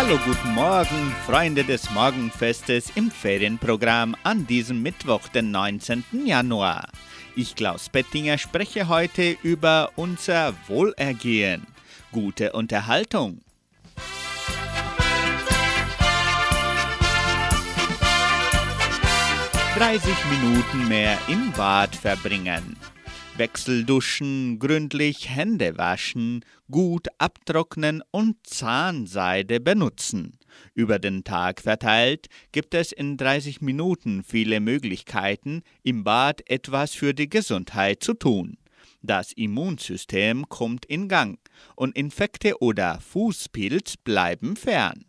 Hallo, guten Morgen, Freunde des Morgenfestes im Ferienprogramm an diesem Mittwoch, den 19. Januar. Ich, Klaus Bettinger, spreche heute über unser Wohlergehen. Gute Unterhaltung. »30 Minuten mehr im Bad verbringen«. Wechselduschen, gründlich Hände waschen, gut abtrocknen und Zahnseide benutzen. Über den Tag verteilt gibt es in 30 Minuten viele Möglichkeiten, im Bad etwas für die Gesundheit zu tun. Das Immunsystem kommt in Gang und Infekte oder Fußpilz bleiben fern.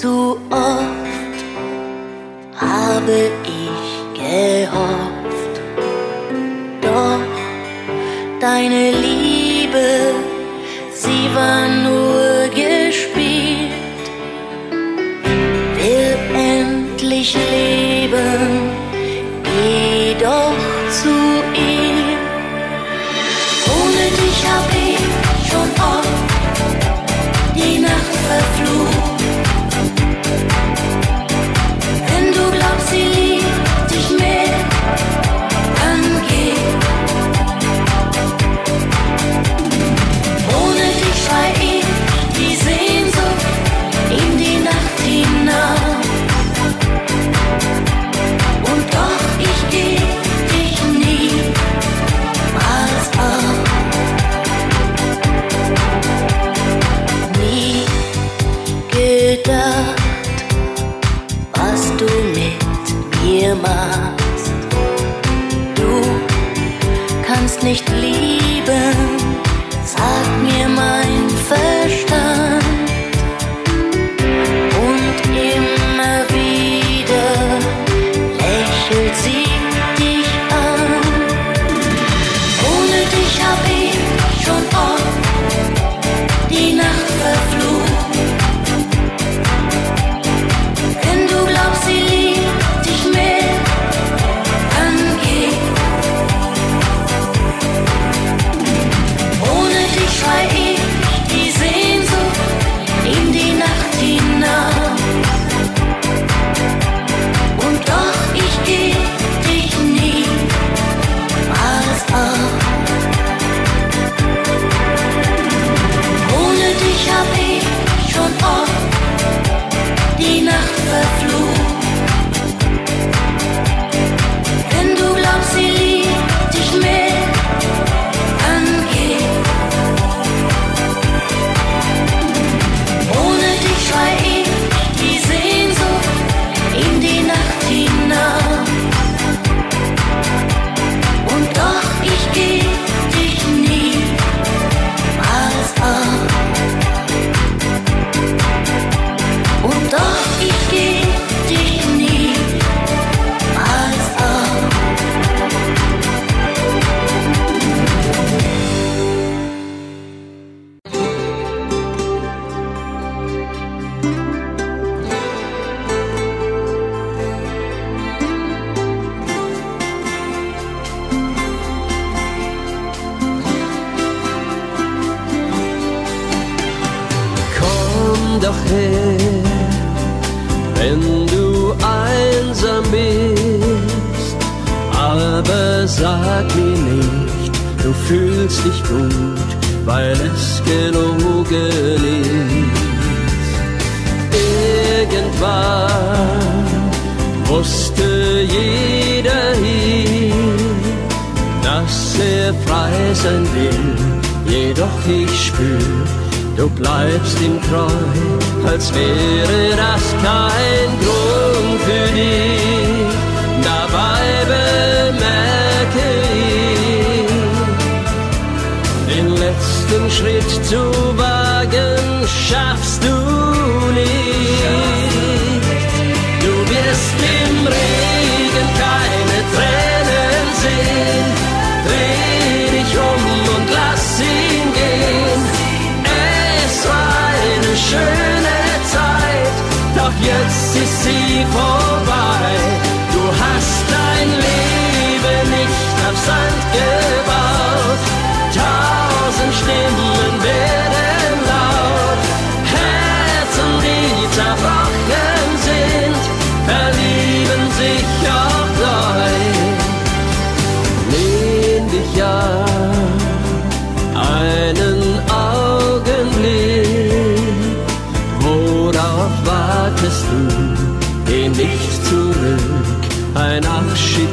Zu oft habe ich gehofft, doch deine Liebe, sie war nur gespielt. Will endlich leben.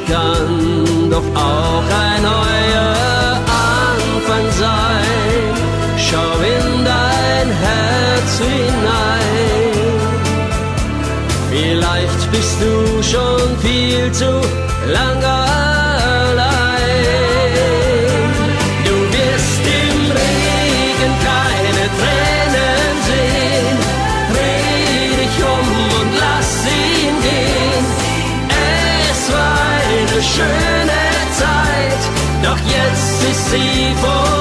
Kann doch auch ein neuer Anfang sein. Schau in dein Herz hinein. Vielleicht bist du schon viel zu lange jetzt ist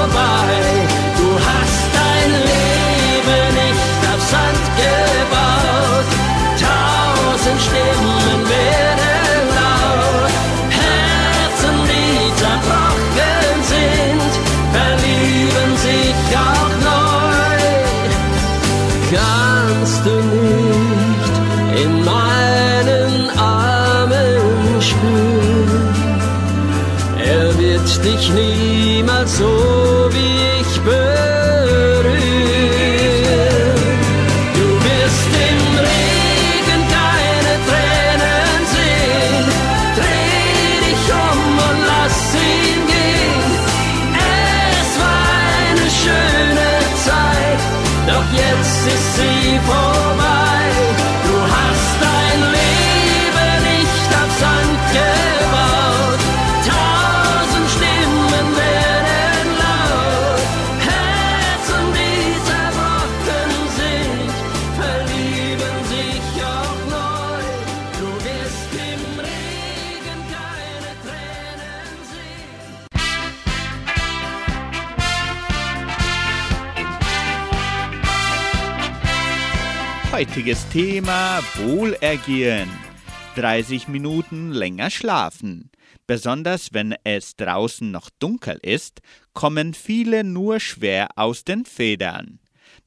Heutiges Thema Wohlergehen. 30 Minuten länger schlafen. Besonders wenn es draußen noch dunkel ist, kommen viele nur schwer aus den Federn.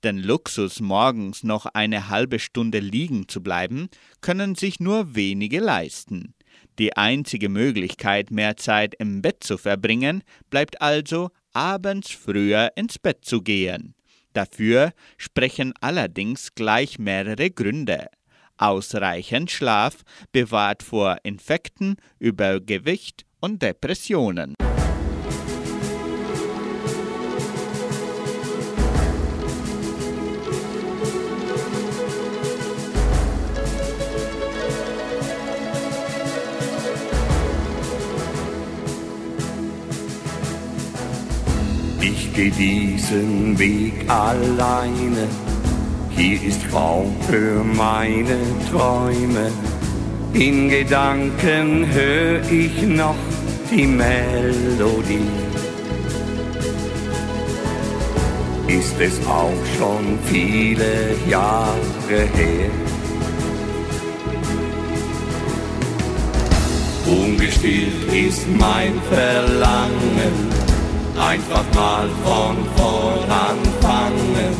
Den Luxus, morgens noch eine halbe Stunde liegen zu bleiben, können sich nur wenige leisten. Die einzige Möglichkeit, mehr Zeit im Bett zu verbringen, bleibt also, abends früher ins Bett zu gehen. Dafür sprechen allerdings gleich mehrere Gründe. Ausreichend Schlaf bewahrt vor Infekten, Übergewicht und Depressionen. Geh diesen Weg alleine. Hier ist Raum für meine Träume. In Gedanken hör ich noch die Melodie. Ist es auch schon viele Jahre her. Ungestillt ist mein Verlangen einfach mal von vorn anfangen.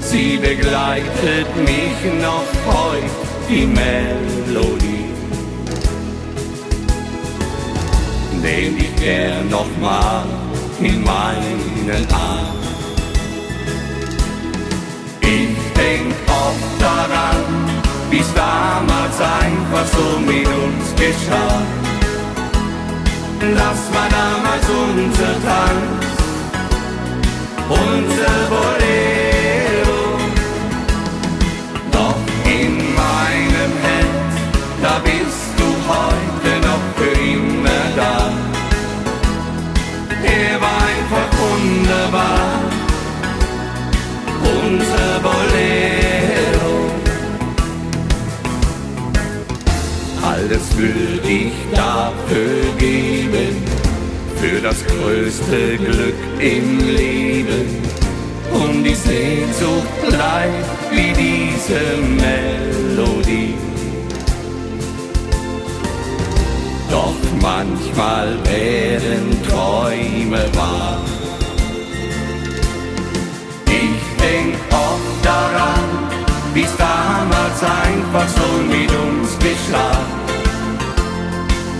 Sie begleitet mich noch heut, die Melodie. Nehm dich gern noch mal in meinen Arm. Ich denk oft daran, wie's damals einfach so mit uns geschah. Das war damals unser Tanz, unser Bolero. Das größte Glück im Leben. Und die Sehnsucht bleibt wie diese Melodie. Doch manchmal werden Träume wahr. Ich denk oft daran, wie's damals einfach so mit uns geschah.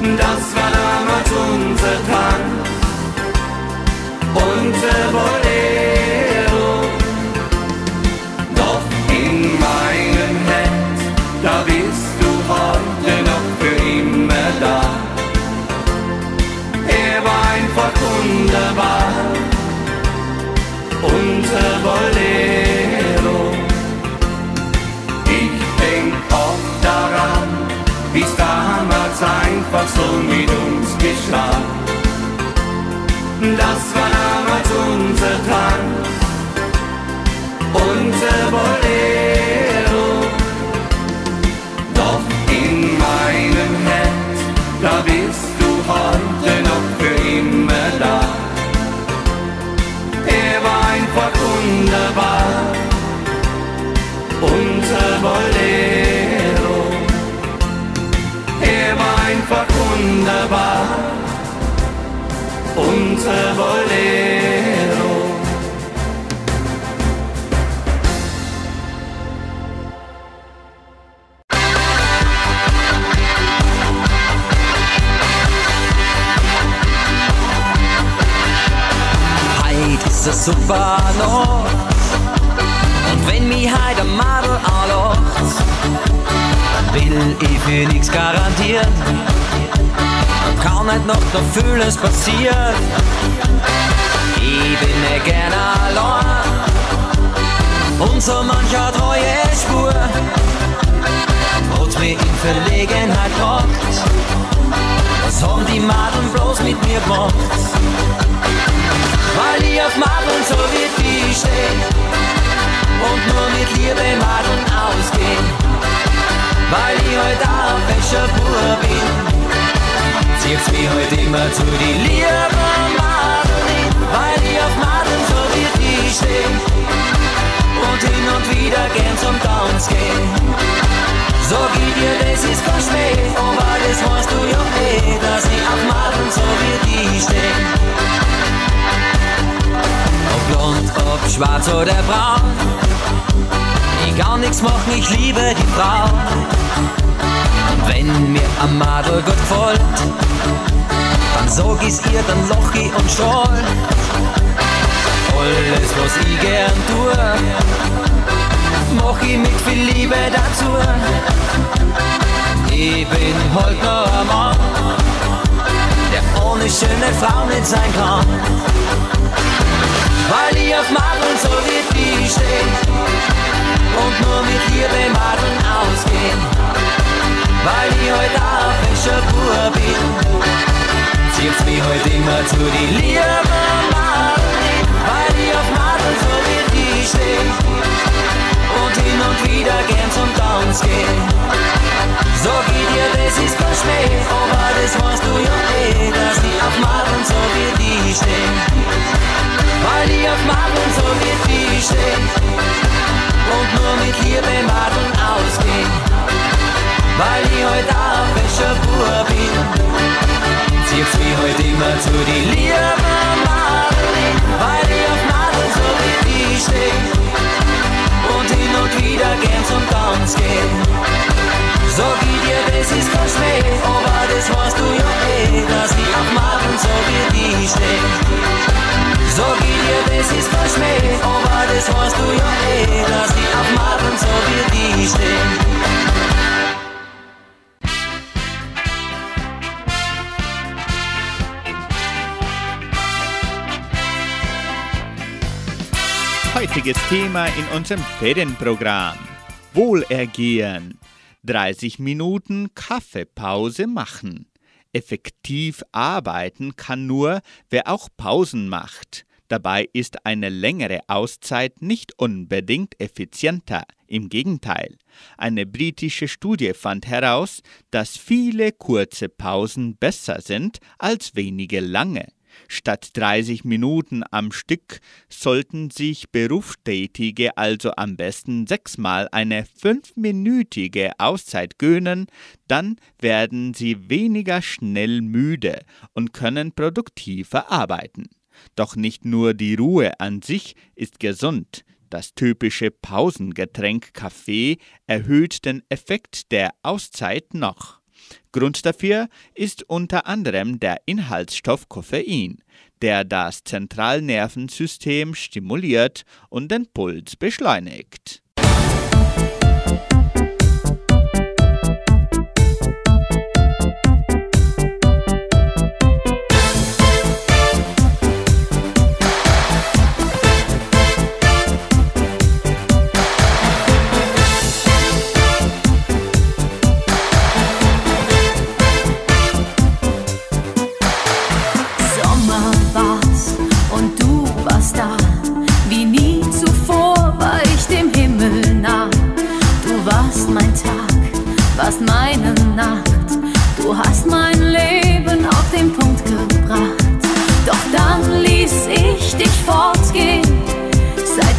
Das war damals unser Tanz, unser Bolero. Doch in meinem Herz, da bist du heute noch für immer da. wunderbar. Unser Bolero. Ich denk oft daran, wie's damals einfach so mit uns geschah. Das war damals unser Tanz, unser Bolero. Oder braun. Ich kann nix machen, ich liebe die Frau. Und wenn mir am Madel gut gefällt, dann sag ich's ihr, dann loch ich und strahl. Alles, was ich gern tue, mach ich mit viel Liebe dazu. Ich bin halt nur ein Mann, der ohne schöne Frau nicht sein kann weil ich auf Madeln so wie die steh und nur mit Liebe Madeln ausgehen, weil ich heute auch ein fescher Bur bin, zieht's mich heute immer zu die Liebe Madeln, weil ich auf Madeln so wie die steh und hin und wieder gern zum Tanz gehen. Sag ich dir, das ist kein Schmäh, aber das weißt du ja eh, dass ich auf Madeln so wie die steh weil ich auf Madeln so wie die steh und nur mit Liebe Madeln ausgehen, weil ich heute auch fescher Bur bin, zieht's mich heute immer zu die Liebe Madeln, weil ich auf Madeln so wie die steh und wieder gern zum Tanz gehen. Sag ich dir, das ist kein Schmäh, aber das weißt du ja eh, dass ich auf Madeln so wie die steh. Sag ich dir, das ist kein Schmäh, aber das weißt du ja eh, dass ich auf Madeln so wie die steh. Heutiges Thema in unserem Ferienprogramm. Wohlergehen. 30 Minuten Kaffeepause machen. Effektiv arbeiten kann nur, wer auch Pausen macht. Dabei ist eine längere Auszeit nicht unbedingt effizienter. Im Gegenteil. Eine britische Studie fand heraus, dass viele kurze Pausen besser sind als wenige lange. Statt 30 Minuten am Stück sollten sich Berufstätige also am besten sechsmal eine fünfminütige Auszeit gönnen, dann werden sie weniger schnell müde und können produktiver arbeiten. Doch nicht nur die Ruhe an sich ist gesund, das typische Pausengetränk Kaffee erhöht den Effekt der Auszeit noch. Grund dafür ist unter anderem der Inhaltsstoff Koffein, der das Zentralnervensystem stimuliert und den Puls beschleunigt.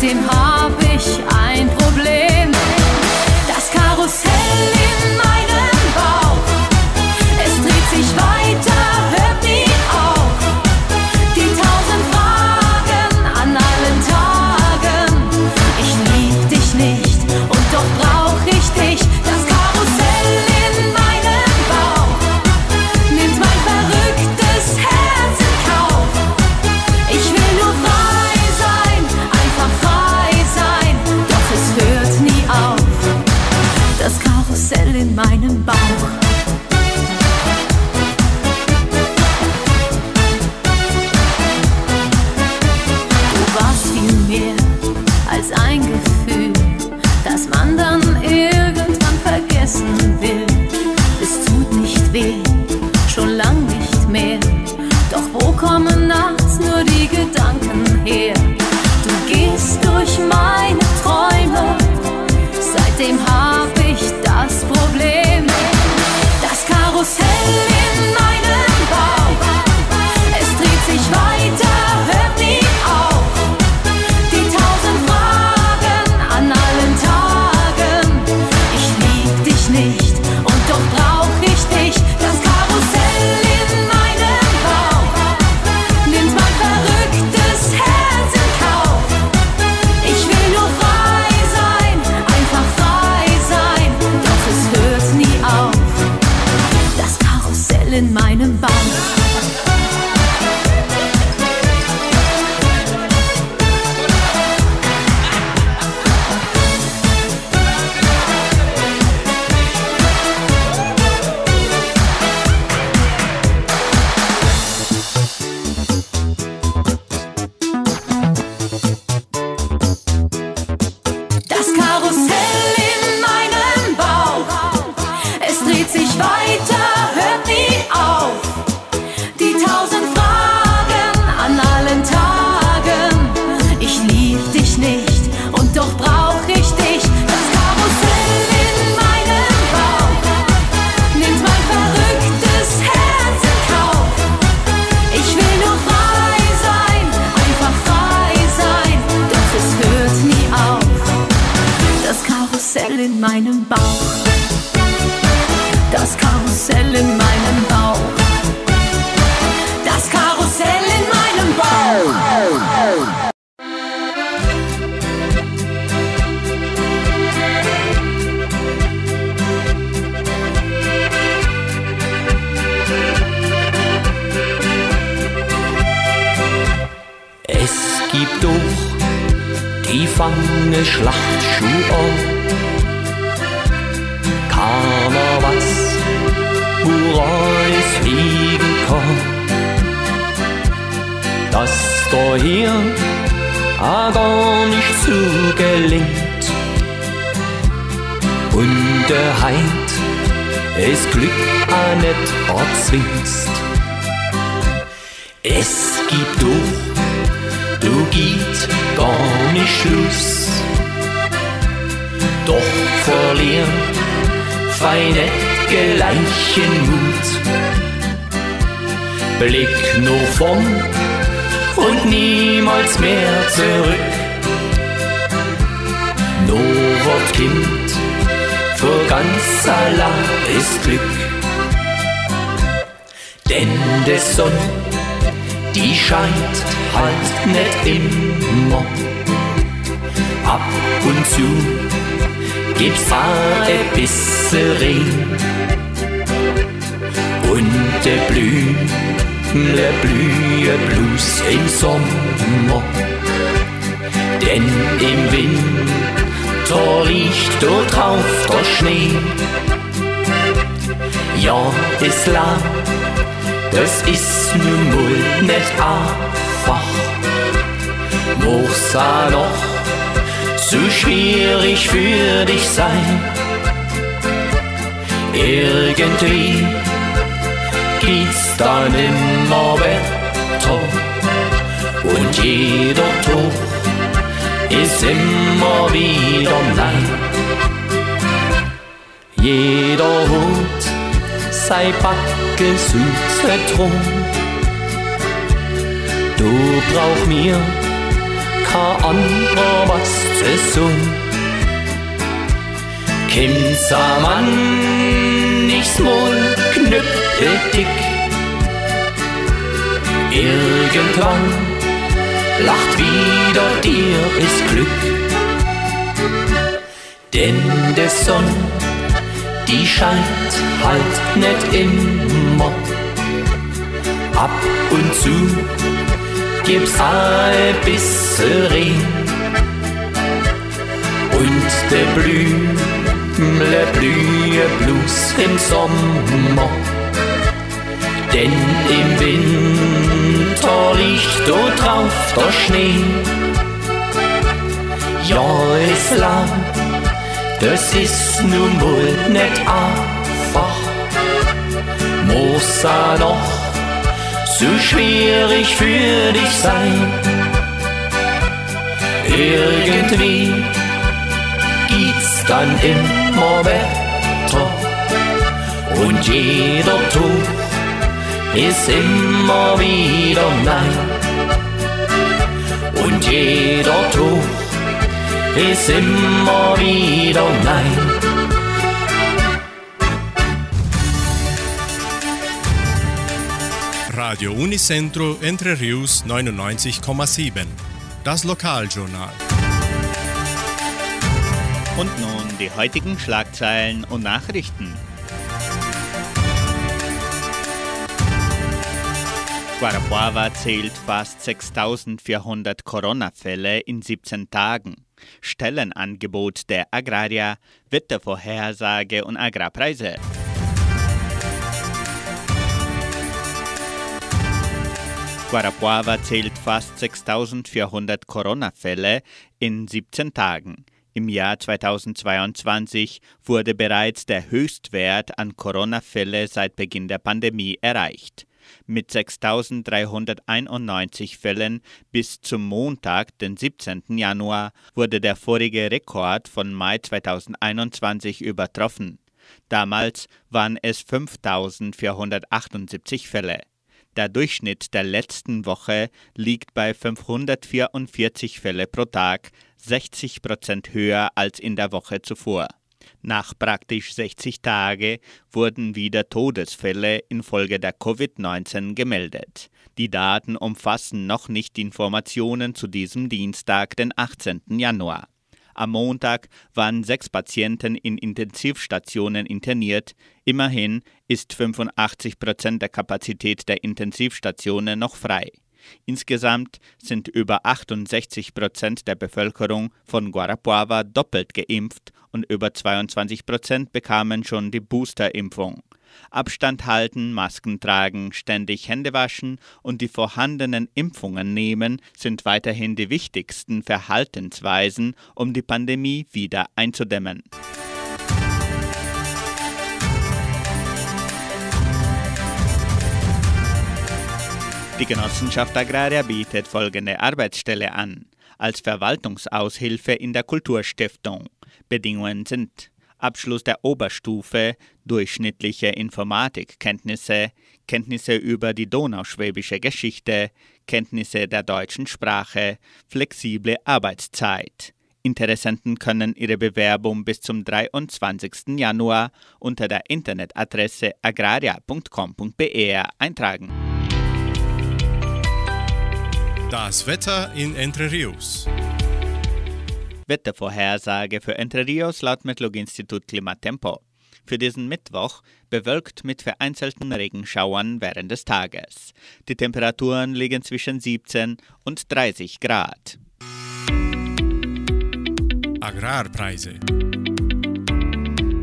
in high. Doch brauch ich dich. Das Karussell in meinem Bauch nimmt mein verrücktes Herz in Kauf. Ich will nur frei sein, einfach frei sein, doch es hört nie auf. Das Karussell in meinem Bauch. Das Karussell in meinem fange Schlachtschuh an. Keiner weiß, woran es liegen kann. Dass da hier auch gar nicht so gelingt. Und der Heid es Glück auch nicht erzwingst. Es gibt doch du geht gar nicht Schluss. Doch verlier feine gleichen Mut. Blick nur von und niemals mehr zurück. Nur wird Kind, für ganz allein ist Glück. Denn der Sonne die scheint halt nicht immer. Ab und zu gibt's auch ein bisschen Regen. Und der Blümle blühe bloß im Sommer. Denn im Winter liegt dort drauf der Schnee. Ja, es lag das ist nun wohl nicht einfach. Muss auch noch so schwierig für dich sein. Irgendwie geht's dann immer weiter und jeder Tag ist immer wieder nein. Jeder Hut sei Backe süße drum. Du brauch mir kein anderer was zu tun. Kind Mann, nichts mal knüppel dick. Irgendwann lacht wieder dir ist Glück. Denn der Sonn, die scheint halt nicht immer. Ab und zu gibt's ein bisschen Regen. Und der Blümle blühe bloß im Sommer. Denn im Winter liegt dort drauf der Schnee. Ja, es lang, das ist nun wohl nicht einfach. Er noch zu schwierig für dich sein. Irgendwie gibt's dann immer Wetter und jeder Tuch ist immer wieder Nein. Und jeder Tuch ist immer wieder Nein. Radio Unicentro Entre Rius 99,7. Das Lokaljournal. Und nun die heutigen Schlagzeilen und Nachrichten. Guarapuava zählt fast 6400 Corona-Fälle in 17 Tagen. Stellenangebot der Agraria, Wettervorhersage und Agrarpreise. Guarapuava zählt fast 6400 Corona-Fälle in 17 Tagen. Im Jahr 2022 wurde bereits der Höchstwert an Corona-Fälle seit Beginn der Pandemie erreicht. Mit 6.391 Fällen bis zum Montag, den 17. Januar, wurde der vorige Rekord von Mai 2021 übertroffen. Damals waren es 5.478 Fälle. Der Durchschnitt der letzten Woche liegt bei 544 Fälle pro Tag, 60 Prozent höher als in der Woche zuvor. Nach praktisch 60 Tagen wurden wieder Todesfälle infolge der Covid-19 gemeldet. Die Daten umfassen noch nicht Informationen zu diesem Dienstag, den 18. Januar. Am Montag waren sechs Patienten in Intensivstationen interniert. Immerhin ist 85 Prozent der Kapazität der Intensivstationen noch frei. Insgesamt sind über 68 Prozent der Bevölkerung von Guarapuava doppelt geimpft und über 22 Prozent bekamen schon die Boosterimpfung. Abstand halten, Masken tragen, ständig Hände waschen und die vorhandenen Impfungen nehmen sind weiterhin die wichtigsten Verhaltensweisen, um die Pandemie wieder einzudämmen. Die Genossenschaft Agraria bietet folgende Arbeitsstelle an. Als Verwaltungsaushilfe in der Kulturstiftung. Bedingungen sind Abschluss der Oberstufe, durchschnittliche Informatikkenntnisse, Kenntnisse über die donauschwäbische Geschichte, Kenntnisse der deutschen Sprache, flexible Arbeitszeit. Interessenten können ihre Bewerbung bis zum 23. Januar unter der Internetadresse agraria.com.br eintragen. Das Wetter in Entre Rios. Wettervorhersage für Entre Rios laut Metlog-Institut Klimatempo. Für diesen Mittwoch bewölkt mit vereinzelten Regenschauern während des Tages. Die Temperaturen liegen zwischen 17 und 30 Grad. Agrarpreise.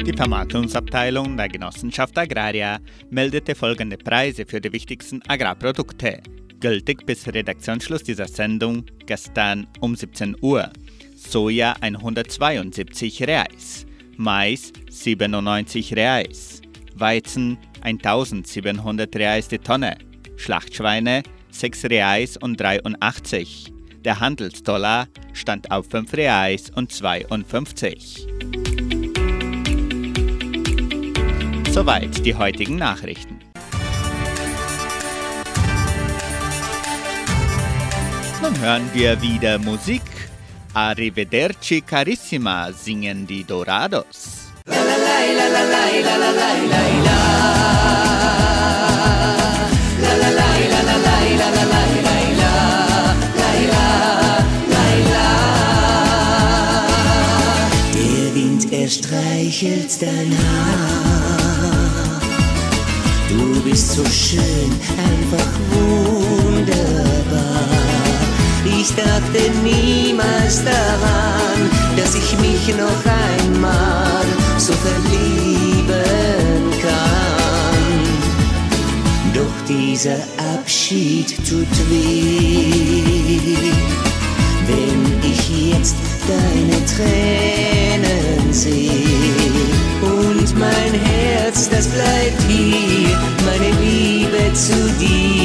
Die Vermarktungsabteilung der Genossenschaft Agraria meldete folgende Preise für die wichtigsten Agrarprodukte, gültig bis Redaktionsschluss dieser Sendung gestern um 17 Uhr. Soja 172 Reais, Mais 97 Reais, Weizen 1700 Reais die Tonne, Schlachtschweine 6 Reais und 83. Der Handelsdollar stand auf 5 Reais und 52. Soweit die heutigen Nachrichten. Nun hören wir wieder Musik. Arrivederci Carissima singen die Dorados. Der Wind, er streichelt dein Haar. Du bist so schön, einfach wunderbar. Ich dachte niemals daran, dass ich mich noch einmal so verlieben kann. Doch dieser Abschied tut weh, wenn ich jetzt deine Tränen sehe. Und mein Herz, das bleibt hier, meine Liebe zu dir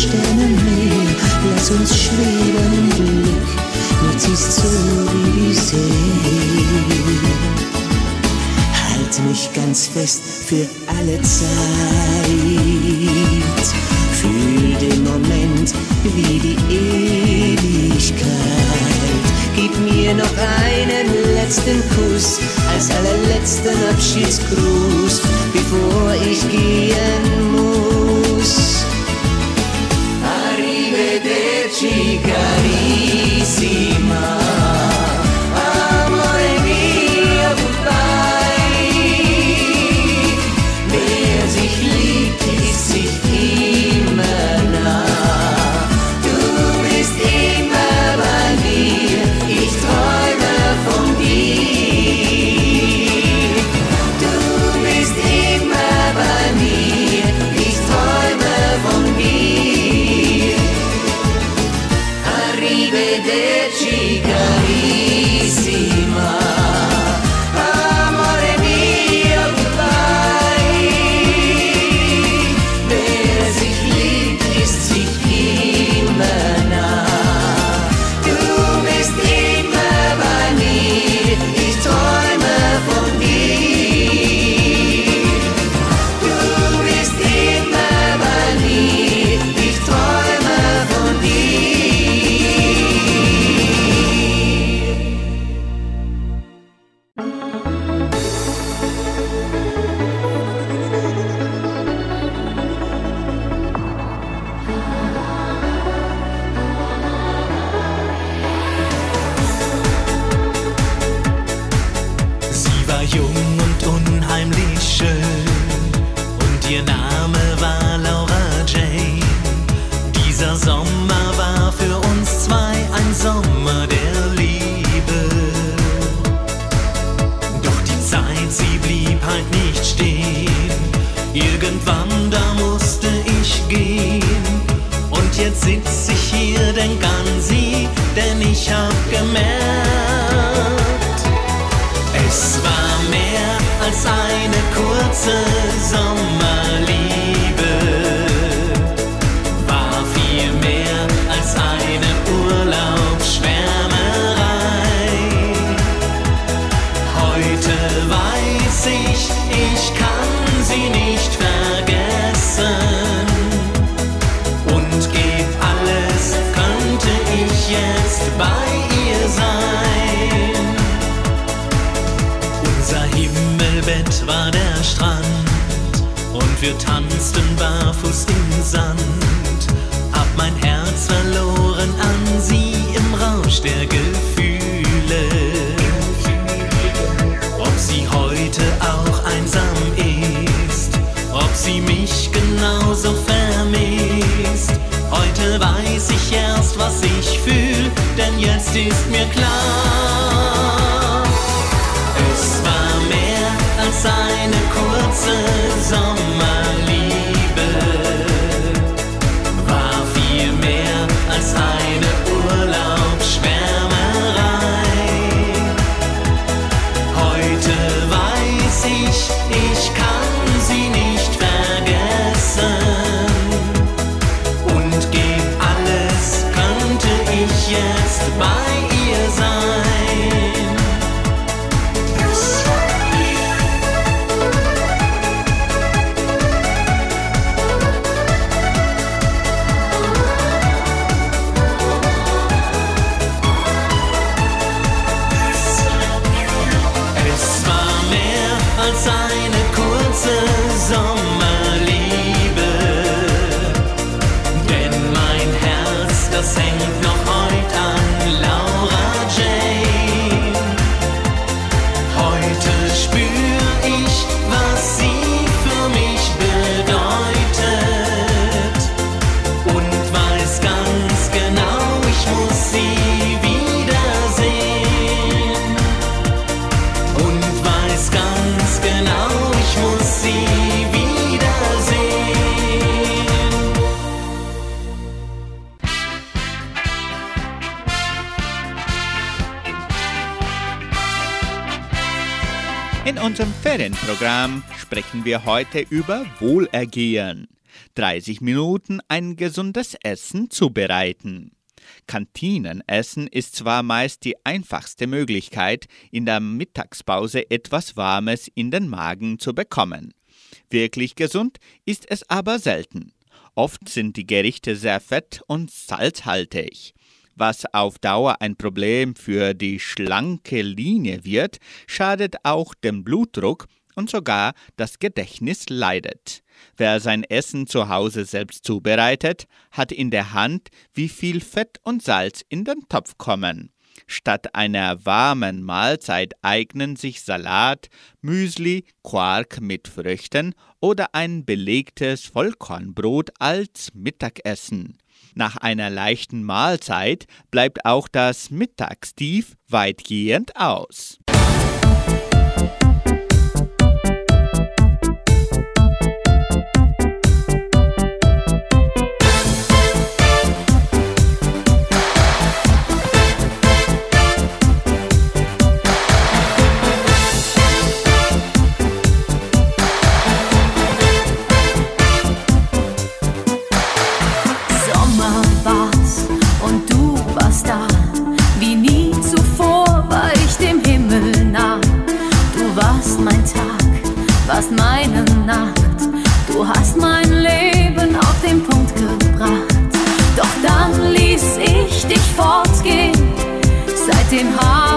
Sternenmeer, lass uns schweben im Glück, nichts ist so wie die See. Halt mich ganz fest für alle Zeit, fühl den Moment wie die Ewigkeit. Gib mir noch einen letzten Kuss als allerletzten Abschiedsgruß, bevor ich gehen klar. Es war mehr als eine kurze Ferienprogramm sprechen wir heute über Wohlergehen. 30 Minuten ein gesundes Essen zubereiten. Kantinenessen ist zwar meist die einfachste Möglichkeit, in der Mittagspause etwas Warmes in den Magen zu bekommen. Wirklich gesund ist es aber selten. Oft sind die Gerichte sehr fett und salzhaltig. Was auf Dauer ein Problem für die schlanke Linie wird, schadet auch dem Blutdruck und sogar das Gedächtnis leidet. Wer sein Essen zu Hause selbst zubereitet, hat in der Hand, wie viel Fett und Salz in den Topf kommen. Statt einer warmen Mahlzeit eignen sich Salat, Müsli, Quark mit Früchten oder ein belegtes Vollkornbrot als Mittagessen. Nach einer leichten Mahlzeit bleibt auch das Mittagstief weitgehend aus. Ich dich fortgehen. Seitdem hab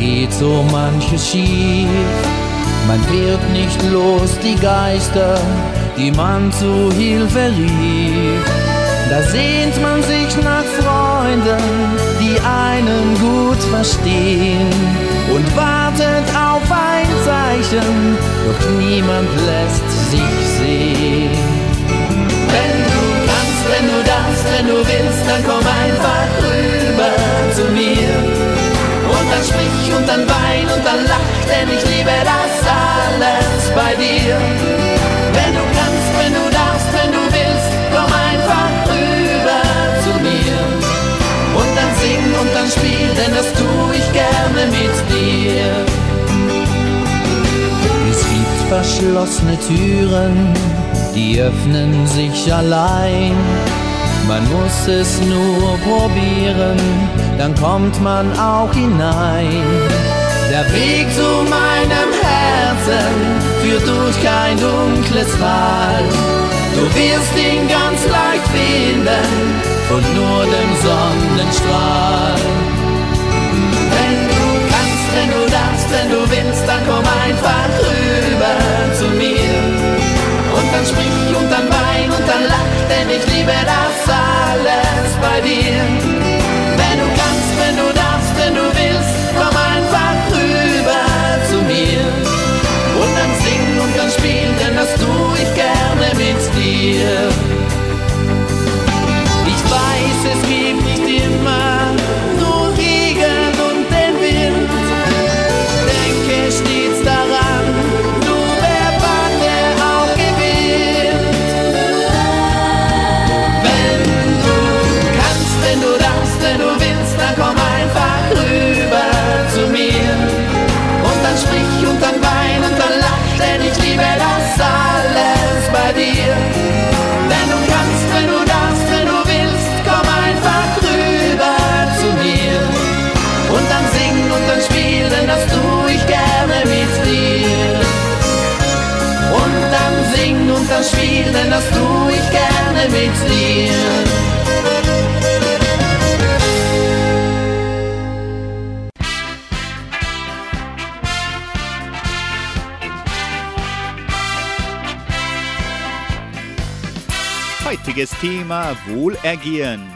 geht so manches schief. Man wird nicht los, die Geister, die man zu Hilfe rief. Da sehnt man sich nach Freunden, die einen gut verstehen und wartet auf ein Zeichen, doch niemand lässt sich sehen. Wenn du kannst, wenn du darfst, wenn du willst, dann komm einfach dann sprich und dann wein und dann lach, denn ich liebe das alles bei dir. Wenn du kannst, wenn du darfst, wenn du willst, komm einfach rüber zu mir. Und dann sing und dann spiel, denn das tue ich gerne mit dir. Es gibt verschlossene Türen, die öffnen sich allein. Man muss es nur probieren dann kommt man auch hinein. Der Weg zu meinem Herzen führt durch kein dunkles Tal. Du wirst ihn ganz leicht finden und nur dem Sonnenstrahl. Heutiges Thema Wohlergehen.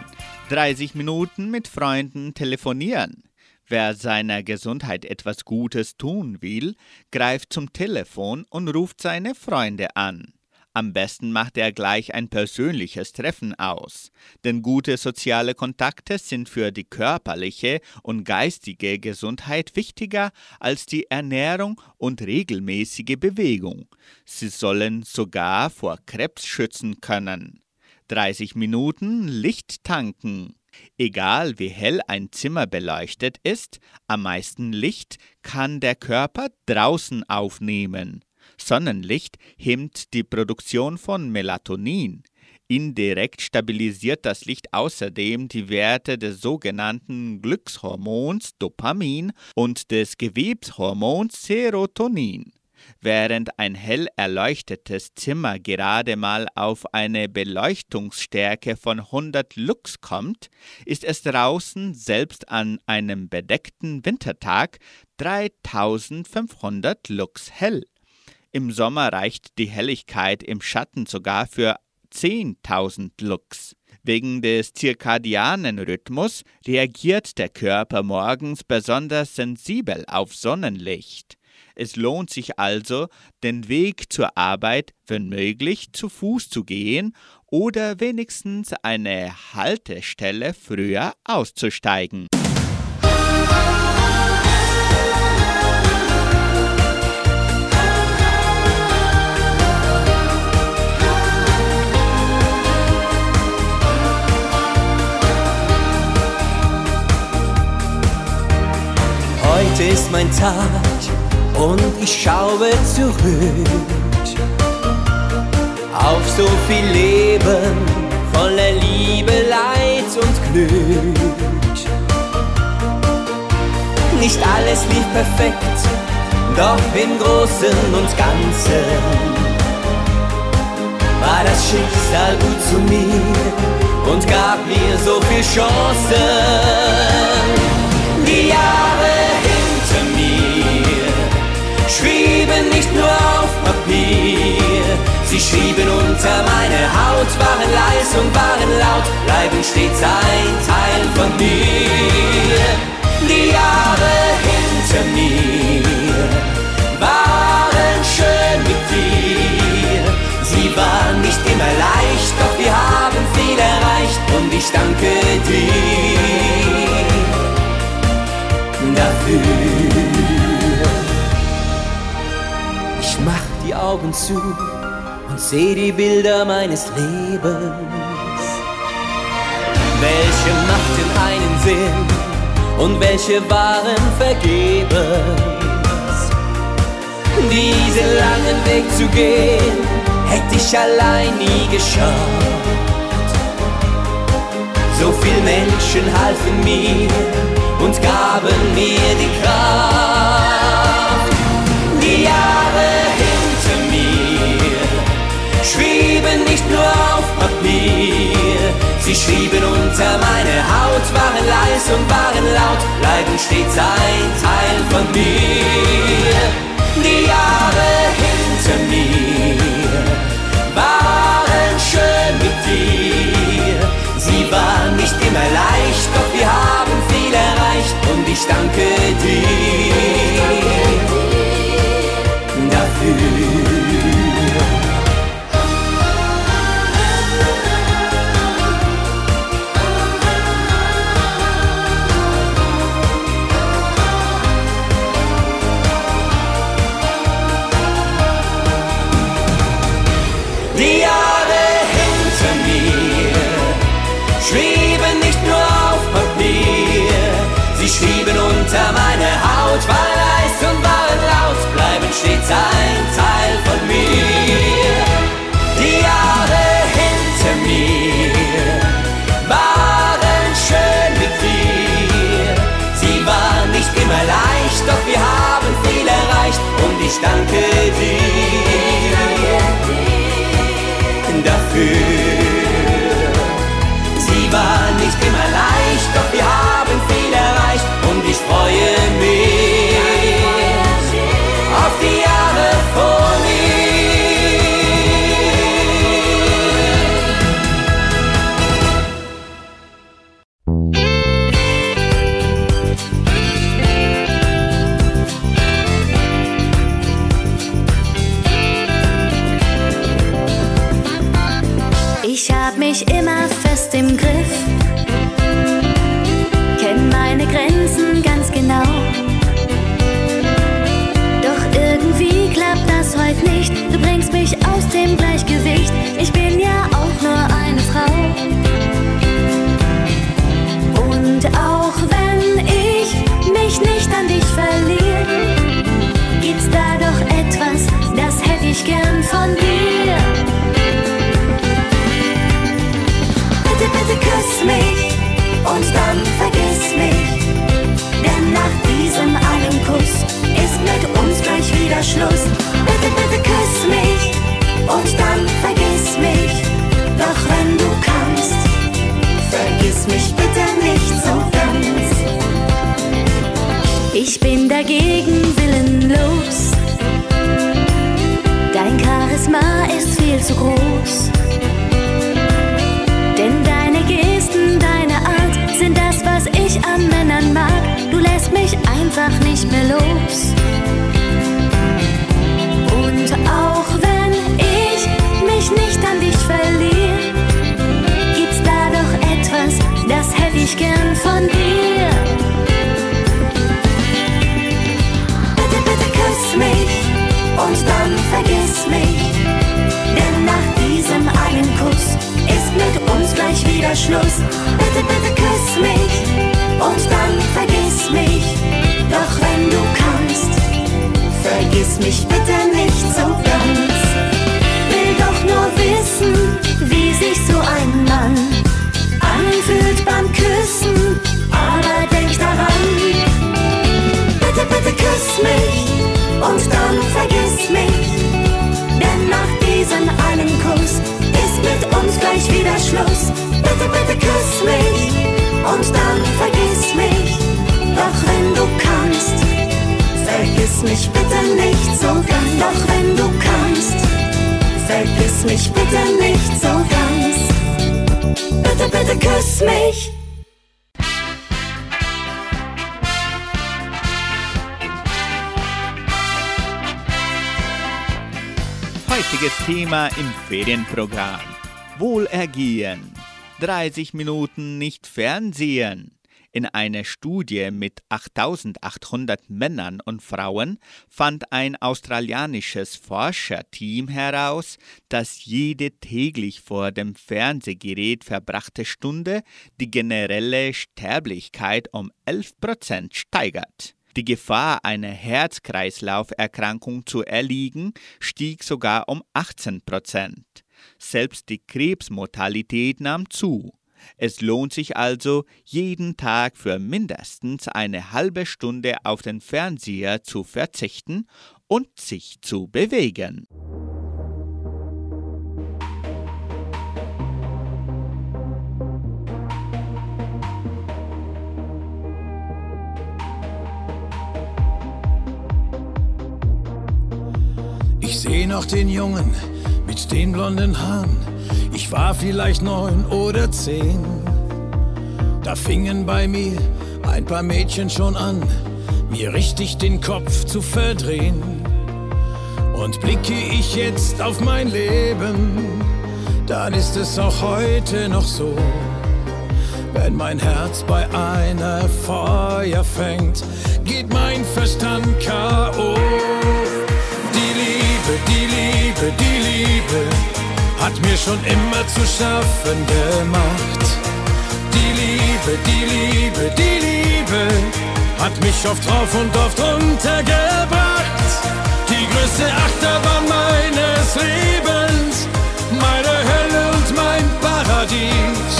30 Minuten mit Freunden telefonieren. Wer seiner Gesundheit etwas Gutes tun will, greift zum Telefon und ruft seine Freunde an. Am besten macht er gleich ein persönliches Treffen aus, denn gute soziale Kontakte sind für die körperliche und geistige Gesundheit wichtiger als die Ernährung und regelmäßige Bewegung. Sie sollen sogar vor Krebs schützen können. 30 Minuten Licht tanken. Egal wie hell ein Zimmer beleuchtet ist, am meisten Licht kann der Körper draußen aufnehmen. Sonnenlicht hemmt die Produktion von Melatonin. Indirekt stabilisiert das Licht außerdem die Werte des sogenannten Glückshormons Dopamin und des Gewebshormons Serotonin. Während ein hell erleuchtetes Zimmer gerade mal auf eine Beleuchtungsstärke von 100 Lux kommt, ist es draußen selbst an einem bedeckten Wintertag 3500 Lux hell. Im Sommer reicht die Helligkeit im Schatten sogar für 10.000 Lux. Wegen des zirkadianen Rhythmus reagiert der Körper morgens besonders sensibel auf Sonnenlicht. Es lohnt sich also, den Weg zur Arbeit, wenn möglich, zu Fuß zu gehen oder wenigstens eine Haltestelle früher auszusteigen. Heute ist mein Tag und ich schaue zurück auf so viel Leben voller Liebe, Leid und Glück. Nicht alles lief perfekt, doch im Großen und Ganzen war das Schicksal gut zu mir und gab mir so viel Chancen. Und waren laut, bleiben stets ein Teil von mir. Die Jahre hinter mir waren schön mit dir, sie waren nicht immer leicht, doch wir haben viel erreicht und ich danke dir dafür. Ich mach die Augen zu und seh die Bilder meines Lebens. Welche machten einen Sinn und welche waren vergebens. diesen langen Weg zu gehen, hätte ich allein nie geschafft. So viele Menschen halfen mir und gaben mir die Kraft. Sie schrieben unter meine Haut, waren leis und waren laut, bleiben stets ein Teil von mir. Die Jahre hinter mir waren schön mit dir. Sie waren nicht immer leicht, doch wir haben viel erreicht und ich danke dir dafür. Ich bin dagegen willenlos. Dein Charisma ist viel zu groß. Denn deine Gesten, deine Art sind das, was ich an Männern mag. Du lässt mich einfach nicht mehr los. Und auch wenn ich mich nicht an dich verliere, gibt's da doch etwas, das hätte ich gern von dir. Schluss. Bitte, bitte küss mich und dann vergiss mich. Doch wenn du kannst, vergiss mich bitte nicht so ganz. Will doch nur wissen, wie sich so ein Mann anfühlt beim Küssen. Aber denk daran, bitte, bitte küss mich und dann vergiss mich. Denn nach diesem einen Kuss ist mit uns gleich wieder Schluss. Bitte, bitte küss mich und dann vergiss mich. Doch wenn du kannst, vergiss mich bitte nicht so ganz. Doch wenn du kannst, vergiss mich bitte nicht so ganz. Bitte, bitte küss mich. Heutiges Thema im Ferienprogramm. Wohlergehen. 30 Minuten nicht Fernsehen. In einer Studie mit 8800 Männern und Frauen fand ein australianisches Forscherteam heraus, dass jede täglich vor dem Fernsehgerät verbrachte Stunde die generelle Sterblichkeit um 11% steigert. Die Gefahr, einer Herz-Kreislauf-Erkrankung zu erliegen, stieg sogar um 18 Prozent. Selbst die Krebsmortalität nahm zu. Es lohnt sich also, jeden Tag für mindestens eine halbe Stunde auf den Fernseher zu verzichten und sich zu bewegen. Ich seh noch den Jungen mit den blonden Haaren. Ich war vielleicht neun oder zehn. Da fingen bei mir ein paar Mädchen schon an, mir richtig den Kopf zu verdrehen. Und blicke ich jetzt auf mein Leben, dann ist es auch heute noch so. Wenn mein Herz bei einer Feuer fängt, geht mein Verstand K.O. Die Liebe, die Liebe, die Liebe hat mir schon immer zu schaffen gemacht. Die Liebe, die Liebe, die Liebe hat mich oft drauf und oft runtergebracht. Die größte Achterbahn meines Lebens, meine Hölle und mein Paradies.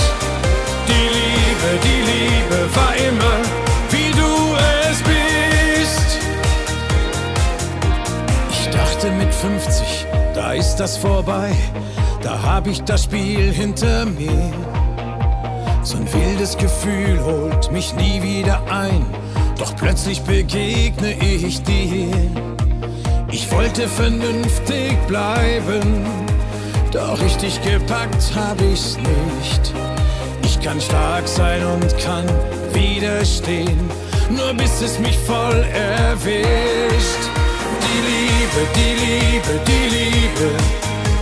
Die Liebe, die Liebe war immer, Dachte mit 50, da ist das vorbei, da hab ich das Spiel hinter mir. So ein wildes Gefühl holt mich nie wieder ein, doch plötzlich begegne ich dir. Ich wollte vernünftig bleiben, doch richtig gepackt hab ich's nicht. Ich kann stark sein und kann widerstehen, nur bis es mich voll erwischt. Die Liebe, die Liebe, die Liebe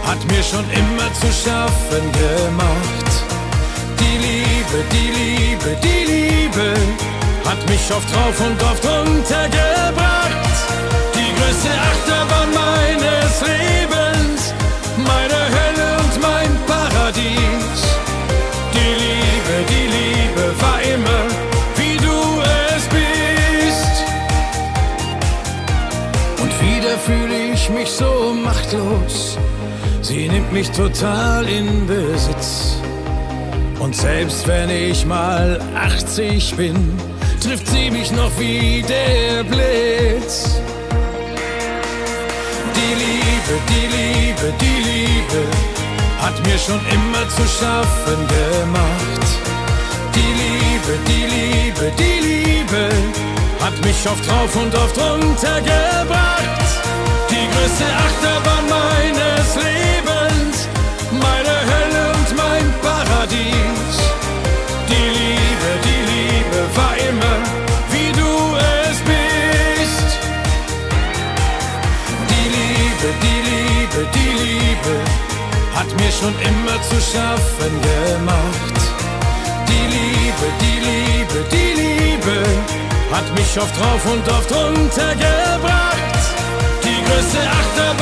hat mir schon immer zu schaffen gemacht. Die Liebe, die Liebe, die Liebe hat mich oft drauf und oft runtergebracht. Die größte Achterbahn meines Lebens, machtlos. Sie nimmt mich total in Besitz. Und selbst wenn ich mal 80 bin, trifft sie mich noch wie der Blitz. Die Liebe, die Liebe, die Liebe hat mir schon immer zu schaffen gemacht. Die Liebe, die Liebe, die Liebe hat mich oft drauf und oft runtergebracht. Größte Achterbahn meines Lebens, meine Hölle und mein Paradies. Die Liebe, die Liebe war immer, wie du es bist. Die Liebe, die Liebe, die Liebe hat mir schon immer zu schaffen gemacht. Die Liebe, die Liebe, die Liebe hat mich oft drauf und oft runtergebracht. Größte Achterbahn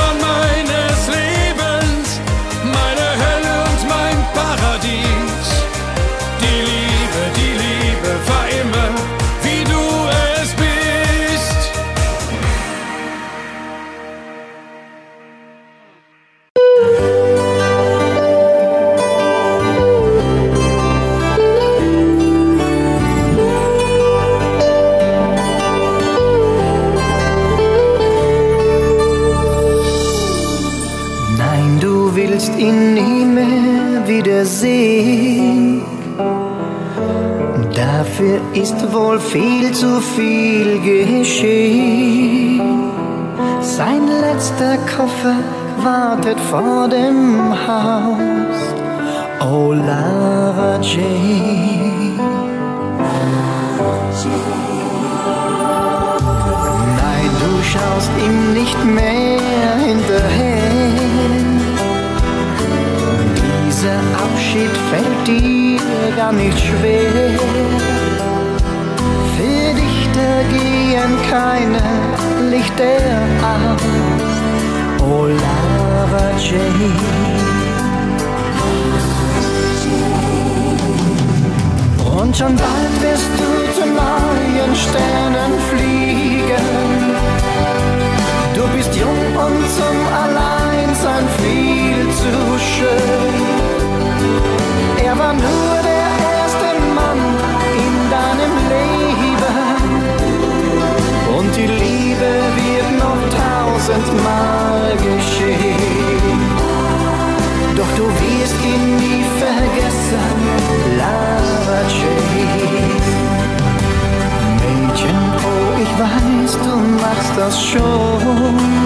machst das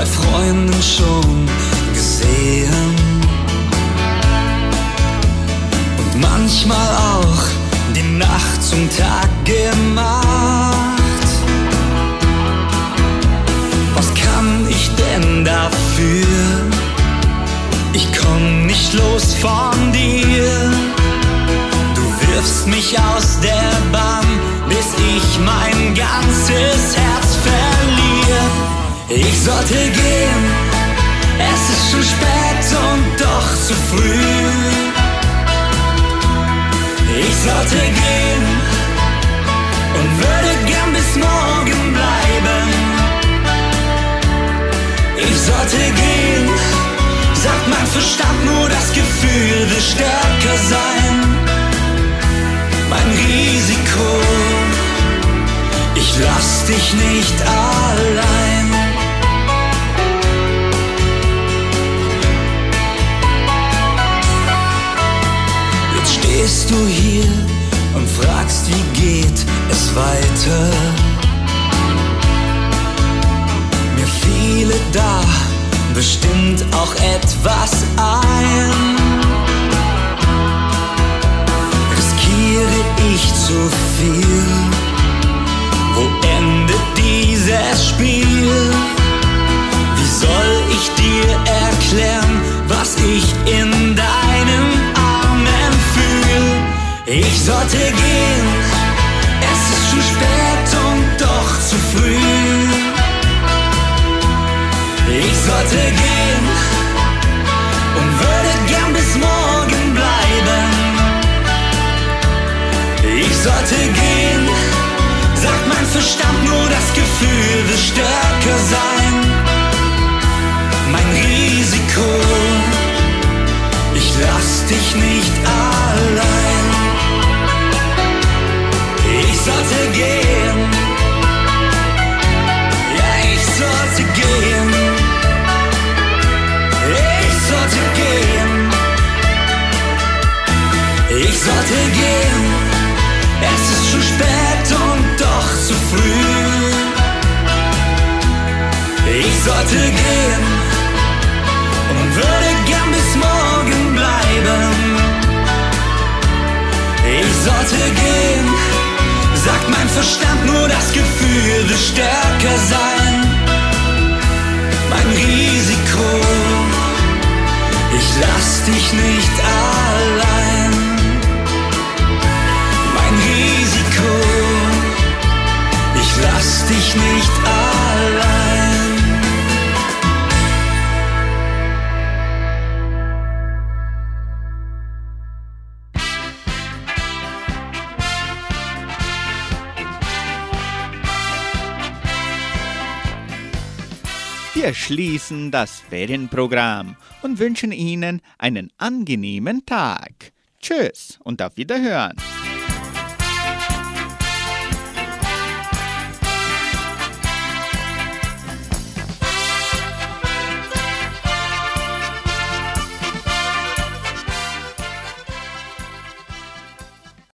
bei Freunden schon gesehen. Und manchmal auch die Nacht zum Tag gemacht. Was kann ich denn dafür? Ich komm nicht los von dir. Du wirfst mich aus der Bahn, bis ich mein ganzes Herz. Ich sollte gehen, es ist schon spät und doch zu früh. Ich sollte gehen und würde gern bis morgen bleiben. Ich sollte gehen, sagt mein Verstand nur das Gefühl will stärker sein. Mein Risiko, ich lass dich nicht allein. Stehst du hier und fragst, wie geht es weiter? Mir fiele da bestimmt auch etwas ein. Riskiere ich zu viel? Wo endet dieses Spiel? Wie soll ich dir erklären, was ich in fühle? Ich sollte gehen, es ist schon spät und doch zu früh. Ich sollte gehen Ich sollte gehen und würde gern bis morgen bleiben. sollte gehen. Sagt mein Verstand nur das Gefühl will stärker sein. Mein Risiko, ich lass dich nicht allein. Mein Risiko, ich lass dich nicht allein. Wir schließen das Ferienprogramm und wünschen Ihnen einen angenehmen Tag. Tschüss und auf Wiederhören.